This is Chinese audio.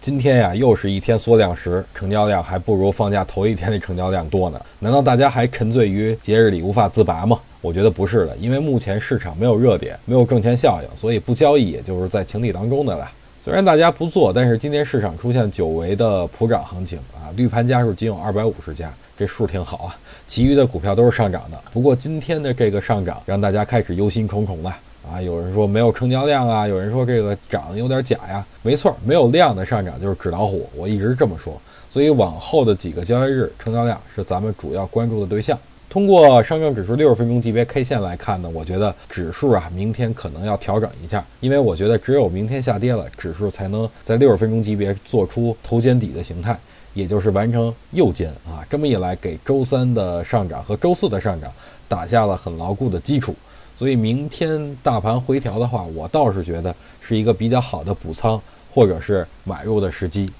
今天呀，又是一天缩量时，成交量还不如放假头一天的成交量多呢。难道大家还沉醉于节日里无法自拔吗？我觉得不是的，因为目前市场没有热点，没有挣钱效应，所以不交易也就是在情理当中的了。虽然大家不做，但是今天市场出现久违的普涨行情啊，绿盘家数仅有二百五十家，这数挺好啊。其余的股票都是上涨的，不过今天的这个上涨让大家开始忧心忡忡了。啊，有人说没有成交量啊，有人说这个涨有点假呀。没错，没有量的上涨就是纸老虎，我一直这么说。所以往后的几个交易日，成交量是咱们主要关注的对象。通过上证指数六十分钟级别 K 线来看呢，我觉得指数啊，明天可能要调整一下，因为我觉得只有明天下跌了，指数才能在六十分钟级别做出头肩底的形态，也就是完成右肩啊。这么一来，给周三的上涨和周四的上涨打下了很牢固的基础。所以明天大盘回调的话，我倒是觉得是一个比较好的补仓或者是买入的时机。